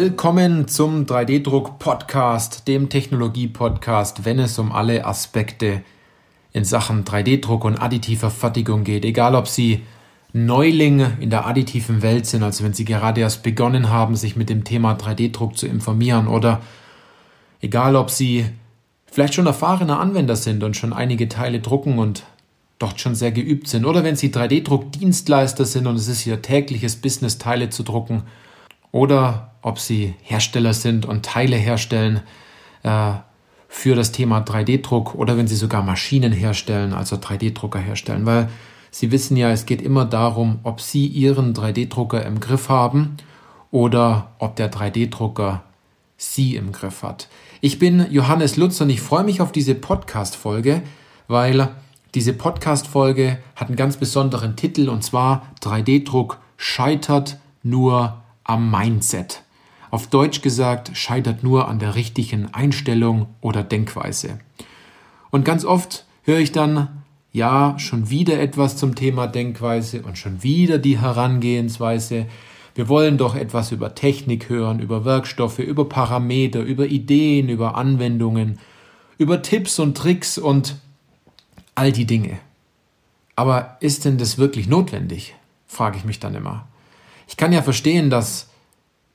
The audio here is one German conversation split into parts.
Willkommen zum 3D-Druck-Podcast, dem Technologie-Podcast, wenn es um alle Aspekte in Sachen 3D-Druck und additiver Fertigung geht. Egal, ob Sie Neuling in der additiven Welt sind, also wenn Sie gerade erst begonnen haben, sich mit dem Thema 3D-Druck zu informieren, oder egal, ob Sie vielleicht schon erfahrene Anwender sind und schon einige Teile drucken und dort schon sehr geübt sind, oder wenn Sie 3D-Druck-Dienstleister sind und es ist Ihr tägliches Business, Teile zu drucken, oder ob Sie Hersteller sind und Teile herstellen äh, für das Thema 3D-Druck oder wenn Sie sogar Maschinen herstellen, also 3D-Drucker herstellen, weil Sie wissen ja, es geht immer darum, ob Sie Ihren 3D-Drucker im Griff haben oder ob der 3D-Drucker Sie im Griff hat. Ich bin Johannes Lutz und ich freue mich auf diese Podcast-Folge, weil diese Podcast-Folge hat einen ganz besonderen Titel und zwar 3D-Druck scheitert nur am Mindset. Auf Deutsch gesagt, scheitert nur an der richtigen Einstellung oder Denkweise. Und ganz oft höre ich dann, ja, schon wieder etwas zum Thema Denkweise und schon wieder die Herangehensweise. Wir wollen doch etwas über Technik hören, über Werkstoffe, über Parameter, über Ideen, über Anwendungen, über Tipps und Tricks und all die Dinge. Aber ist denn das wirklich notwendig? frage ich mich dann immer. Ich kann ja verstehen, dass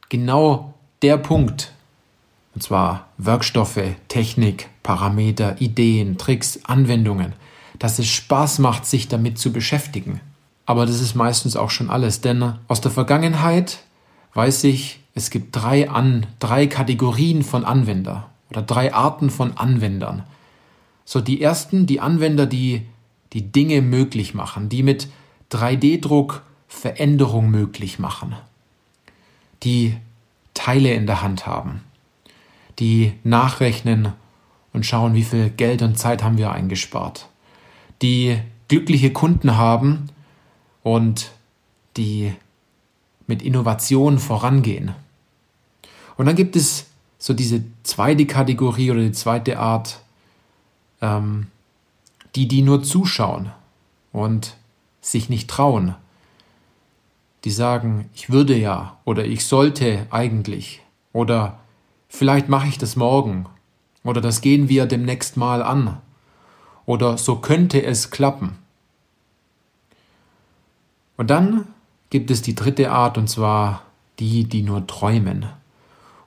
genau der Punkt, und zwar Werkstoffe, Technik, Parameter, Ideen, Tricks, Anwendungen, dass es Spaß macht, sich damit zu beschäftigen. Aber das ist meistens auch schon alles, denn aus der Vergangenheit weiß ich, es gibt drei, An drei Kategorien von Anwender oder drei Arten von Anwendern. So, die ersten, die Anwender, die die Dinge möglich machen, die mit 3D-Druck Veränderung möglich machen, die Teile in der Hand haben, die nachrechnen und schauen, wie viel Geld und Zeit haben wir eingespart, die glückliche Kunden haben und die mit Innovation vorangehen. Und dann gibt es so diese zweite Kategorie oder die zweite Art, ähm, die, die nur zuschauen und sich nicht trauen, die sagen, ich würde ja oder ich sollte eigentlich oder vielleicht mache ich das morgen oder das gehen wir demnächst mal an oder so könnte es klappen. Und dann gibt es die dritte Art und zwar die, die nur träumen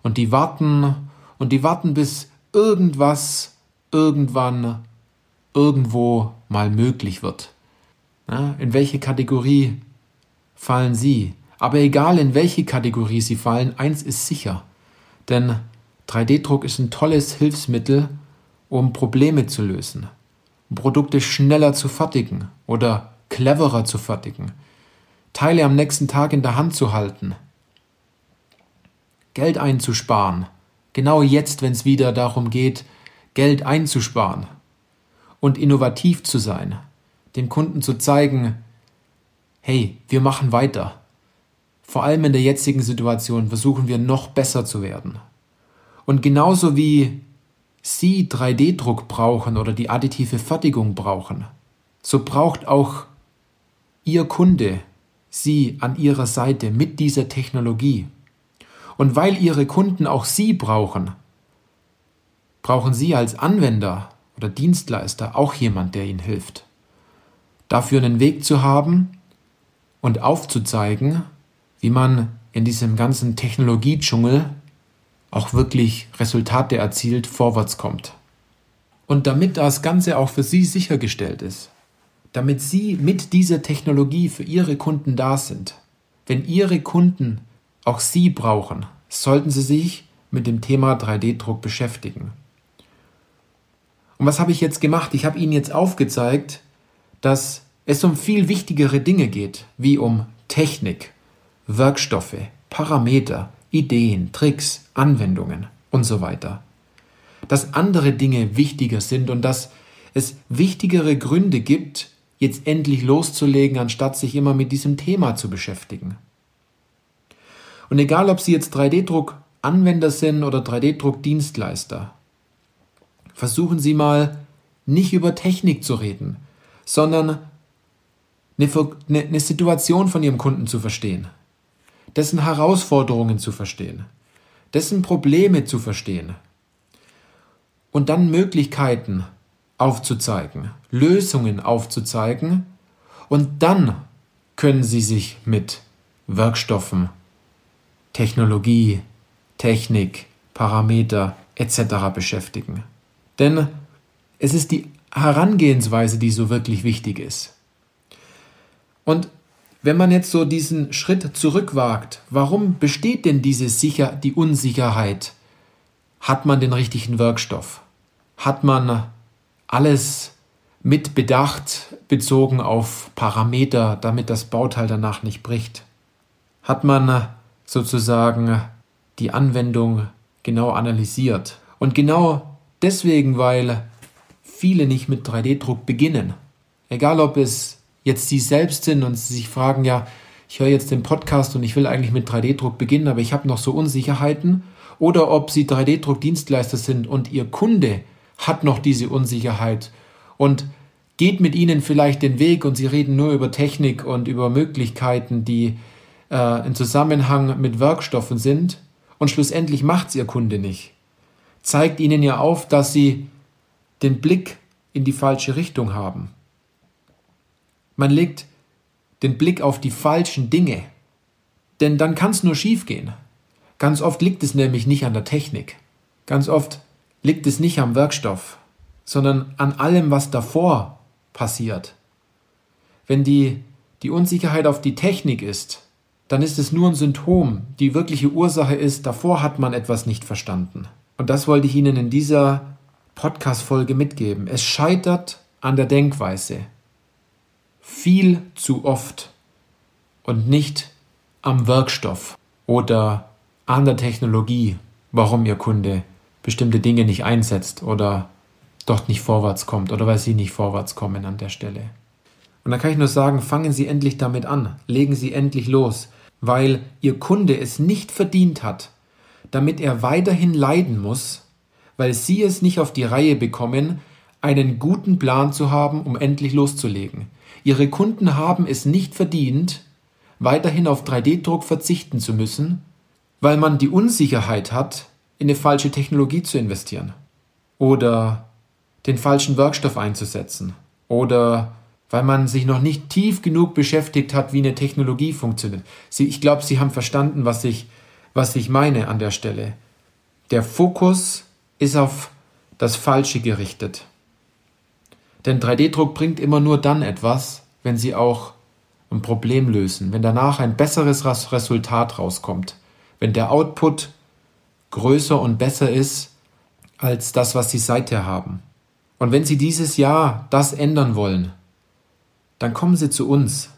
und die warten und die warten bis irgendwas irgendwann irgendwo mal möglich wird. In welche Kategorie fallen sie. Aber egal in welche Kategorie sie fallen, eins ist sicher. Denn 3D-Druck ist ein tolles Hilfsmittel, um Probleme zu lösen, Produkte schneller zu fertigen oder cleverer zu fertigen, Teile am nächsten Tag in der Hand zu halten, Geld einzusparen, genau jetzt, wenn es wieder darum geht, Geld einzusparen und innovativ zu sein, dem Kunden zu zeigen, hey, wir machen weiter. Vor allem in der jetzigen Situation versuchen wir noch besser zu werden. Und genauso wie Sie 3D-Druck brauchen oder die additive Fertigung brauchen, so braucht auch Ihr Kunde Sie an Ihrer Seite mit dieser Technologie. Und weil Ihre Kunden auch Sie brauchen, brauchen Sie als Anwender oder Dienstleister auch jemand, der Ihnen hilft. Dafür einen Weg zu haben, und aufzuzeigen, wie man in diesem ganzen Technologiedschungel auch wirklich Resultate erzielt, vorwärts kommt. Und damit das Ganze auch für Sie sichergestellt ist, damit Sie mit dieser Technologie für Ihre Kunden da sind, wenn Ihre Kunden auch Sie brauchen, sollten Sie sich mit dem Thema 3D-Druck beschäftigen. Und was habe ich jetzt gemacht? Ich habe Ihnen jetzt aufgezeigt, dass es um viel wichtigere Dinge geht, wie um Technik, Werkstoffe, Parameter, Ideen, Tricks, Anwendungen und so weiter. Dass andere Dinge wichtiger sind und dass es wichtigere Gründe gibt, jetzt endlich loszulegen, anstatt sich immer mit diesem Thema zu beschäftigen. Und egal, ob Sie jetzt 3D-Druck Anwender sind oder 3D-Druck Dienstleister, versuchen Sie mal nicht über Technik zu reden, sondern eine, eine Situation von Ihrem Kunden zu verstehen, dessen Herausforderungen zu verstehen, dessen Probleme zu verstehen und dann Möglichkeiten aufzuzeigen, Lösungen aufzuzeigen und dann können Sie sich mit Werkstoffen, Technologie, Technik, Parameter etc. beschäftigen. Denn es ist die Herangehensweise, die so wirklich wichtig ist. Und wenn man jetzt so diesen Schritt zurückwagt, warum besteht denn diese Sicher die Unsicherheit? Hat man den richtigen Wirkstoff? Hat man alles mit Bedacht bezogen auf Parameter, damit das Bauteil danach nicht bricht? Hat man sozusagen die Anwendung genau analysiert? Und genau deswegen, weil viele nicht mit 3D-Druck beginnen, egal ob es jetzt sie selbst sind und sie sich fragen, ja, ich höre jetzt den Podcast und ich will eigentlich mit 3D-Druck beginnen, aber ich habe noch so Unsicherheiten, oder ob sie 3D-Druck-Dienstleister sind und ihr Kunde hat noch diese Unsicherheit und geht mit ihnen vielleicht den Weg und sie reden nur über Technik und über Möglichkeiten, die äh, in Zusammenhang mit Werkstoffen sind und schlussendlich macht es ihr Kunde nicht. Zeigt ihnen ja auf, dass sie den Blick in die falsche Richtung haben. Man legt den Blick auf die falschen Dinge, denn dann kann es nur schief gehen. Ganz oft liegt es nämlich nicht an der Technik. Ganz oft liegt es nicht am Werkstoff, sondern an allem, was davor passiert. Wenn die, die Unsicherheit auf die Technik ist, dann ist es nur ein Symptom. Die wirkliche Ursache ist, davor hat man etwas nicht verstanden. Und das wollte ich Ihnen in dieser Podcast-Folge mitgeben. Es scheitert an der Denkweise. Viel zu oft. Und nicht am Werkstoff oder an der Technologie, warum Ihr Kunde bestimmte Dinge nicht einsetzt oder dort nicht vorwärts kommt oder weil Sie nicht vorwärts kommen an der Stelle. Und dann kann ich nur sagen, fangen Sie endlich damit an, legen Sie endlich los, weil Ihr Kunde es nicht verdient hat, damit er weiterhin leiden muss, weil Sie es nicht auf die Reihe bekommen, einen guten Plan zu haben, um endlich loszulegen. Ihre Kunden haben es nicht verdient, weiterhin auf 3D-Druck verzichten zu müssen, weil man die Unsicherheit hat, in eine falsche Technologie zu investieren oder den falschen Werkstoff einzusetzen oder weil man sich noch nicht tief genug beschäftigt hat, wie eine Technologie funktioniert. Sie, ich glaube, Sie haben verstanden, was ich, was ich meine an der Stelle. Der Fokus ist auf das Falsche gerichtet. Denn 3D-Druck bringt immer nur dann etwas, wenn Sie auch ein Problem lösen, wenn danach ein besseres Resultat rauskommt, wenn der Output größer und besser ist als das, was Sie seither haben. Und wenn Sie dieses Jahr das ändern wollen, dann kommen Sie zu uns.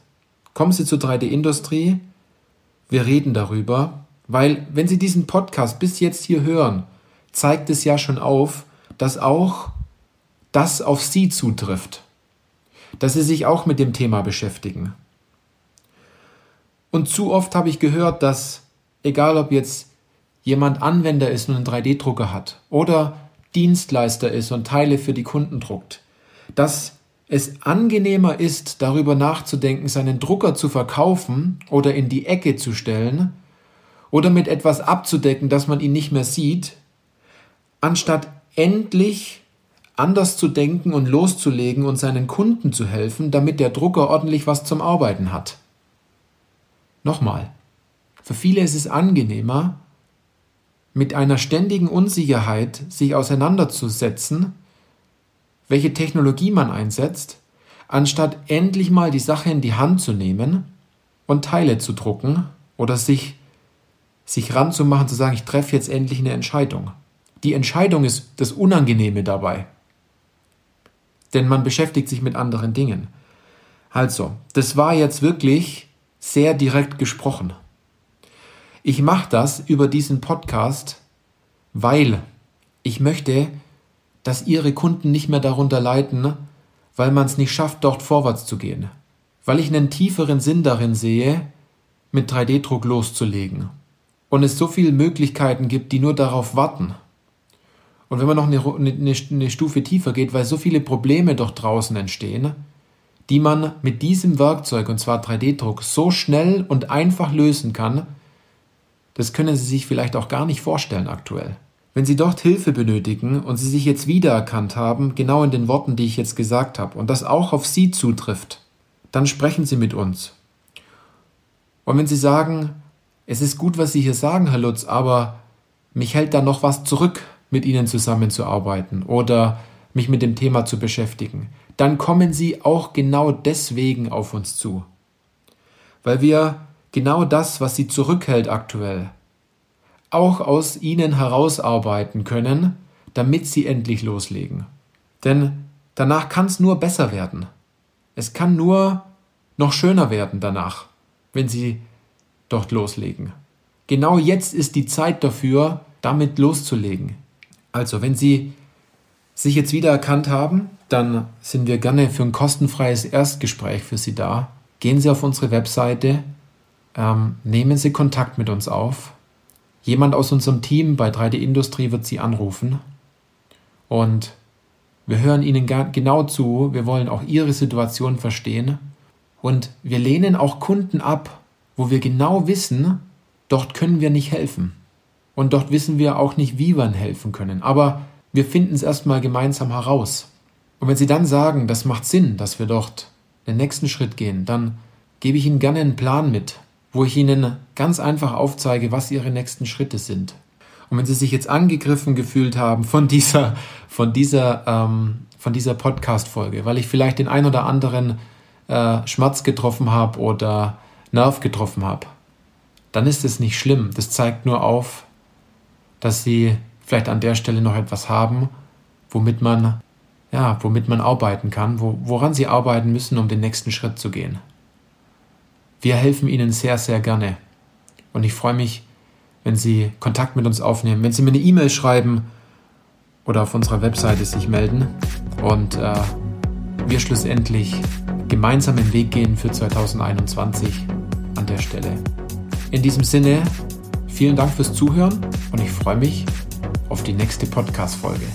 Kommen Sie zur 3D-Industrie. Wir reden darüber, weil wenn Sie diesen Podcast bis jetzt hier hören, zeigt es ja schon auf, dass auch das auf Sie zutrifft. Dass Sie sich auch mit dem Thema beschäftigen. Und zu oft habe ich gehört, dass, egal ob jetzt jemand Anwender ist und einen 3D-Drucker hat oder Dienstleister ist und Teile für die Kunden druckt, dass es angenehmer ist, darüber nachzudenken, seinen Drucker zu verkaufen oder in die Ecke zu stellen oder mit etwas abzudecken, dass man ihn nicht mehr sieht, anstatt endlich anders zu denken und loszulegen und seinen Kunden zu helfen, damit der Drucker ordentlich was zum Arbeiten hat. Nochmal, für viele ist es angenehmer, mit einer ständigen Unsicherheit sich auseinanderzusetzen, welche Technologie man einsetzt, anstatt endlich mal die Sache in die Hand zu nehmen und Teile zu drucken oder sich, sich ranzumachen, zu sagen, ich treffe jetzt endlich eine Entscheidung. Die Entscheidung ist das Unangenehme dabei. Denn man beschäftigt sich mit anderen Dingen. Also, das war jetzt wirklich sehr direkt gesprochen. Ich mache das über diesen Podcast, weil ich möchte, dass Ihre Kunden nicht mehr darunter leiden, weil man es nicht schafft, dort vorwärts zu gehen. Weil ich einen tieferen Sinn darin sehe, mit 3D-Druck loszulegen. Und es so viele Möglichkeiten gibt, die nur darauf warten. Und wenn man noch eine, eine, eine Stufe tiefer geht, weil so viele Probleme doch draußen entstehen, die man mit diesem Werkzeug, und zwar 3D-Druck, so schnell und einfach lösen kann, das können Sie sich vielleicht auch gar nicht vorstellen aktuell. Wenn Sie dort Hilfe benötigen und Sie sich jetzt wiedererkannt haben, genau in den Worten, die ich jetzt gesagt habe, und das auch auf Sie zutrifft, dann sprechen Sie mit uns. Und wenn Sie sagen, es ist gut, was Sie hier sagen, Herr Lutz, aber mich hält da noch was zurück, mit Ihnen zusammenzuarbeiten oder mich mit dem Thema zu beschäftigen, dann kommen Sie auch genau deswegen auf uns zu. Weil wir genau das, was Sie zurückhält aktuell, auch aus Ihnen herausarbeiten können, damit Sie endlich loslegen. Denn danach kann es nur besser werden. Es kann nur noch schöner werden danach, wenn Sie dort loslegen. Genau jetzt ist die Zeit dafür, damit loszulegen. Also, wenn Sie sich jetzt wieder erkannt haben, dann sind wir gerne für ein kostenfreies Erstgespräch für Sie da. Gehen Sie auf unsere Webseite, ähm, nehmen Sie Kontakt mit uns auf. Jemand aus unserem Team bei 3D Industrie wird Sie anrufen und wir hören Ihnen genau zu. Wir wollen auch Ihre Situation verstehen und wir lehnen auch Kunden ab, wo wir genau wissen, dort können wir nicht helfen. Und dort wissen wir auch nicht, wie wir helfen können. Aber wir finden es erstmal gemeinsam heraus. Und wenn Sie dann sagen, das macht Sinn, dass wir dort den nächsten Schritt gehen, dann gebe ich Ihnen gerne einen Plan mit, wo ich Ihnen ganz einfach aufzeige, was Ihre nächsten Schritte sind. Und wenn Sie sich jetzt angegriffen gefühlt haben von dieser, von dieser, ähm, von dieser Podcast-Folge, weil ich vielleicht den ein oder anderen äh, Schmerz getroffen habe oder Nerv getroffen habe, dann ist es nicht schlimm. Das zeigt nur auf, dass Sie vielleicht an der Stelle noch etwas haben, womit man, ja, womit man arbeiten kann, wo, woran Sie arbeiten müssen, um den nächsten Schritt zu gehen. Wir helfen Ihnen sehr, sehr gerne. Und ich freue mich, wenn Sie Kontakt mit uns aufnehmen, wenn Sie mir eine E-Mail schreiben oder auf unserer Webseite sich melden und äh, wir schlussendlich gemeinsam den Weg gehen für 2021 an der Stelle. In diesem Sinne, vielen Dank fürs Zuhören und ich freue mich auf die nächste Podcast-Folge.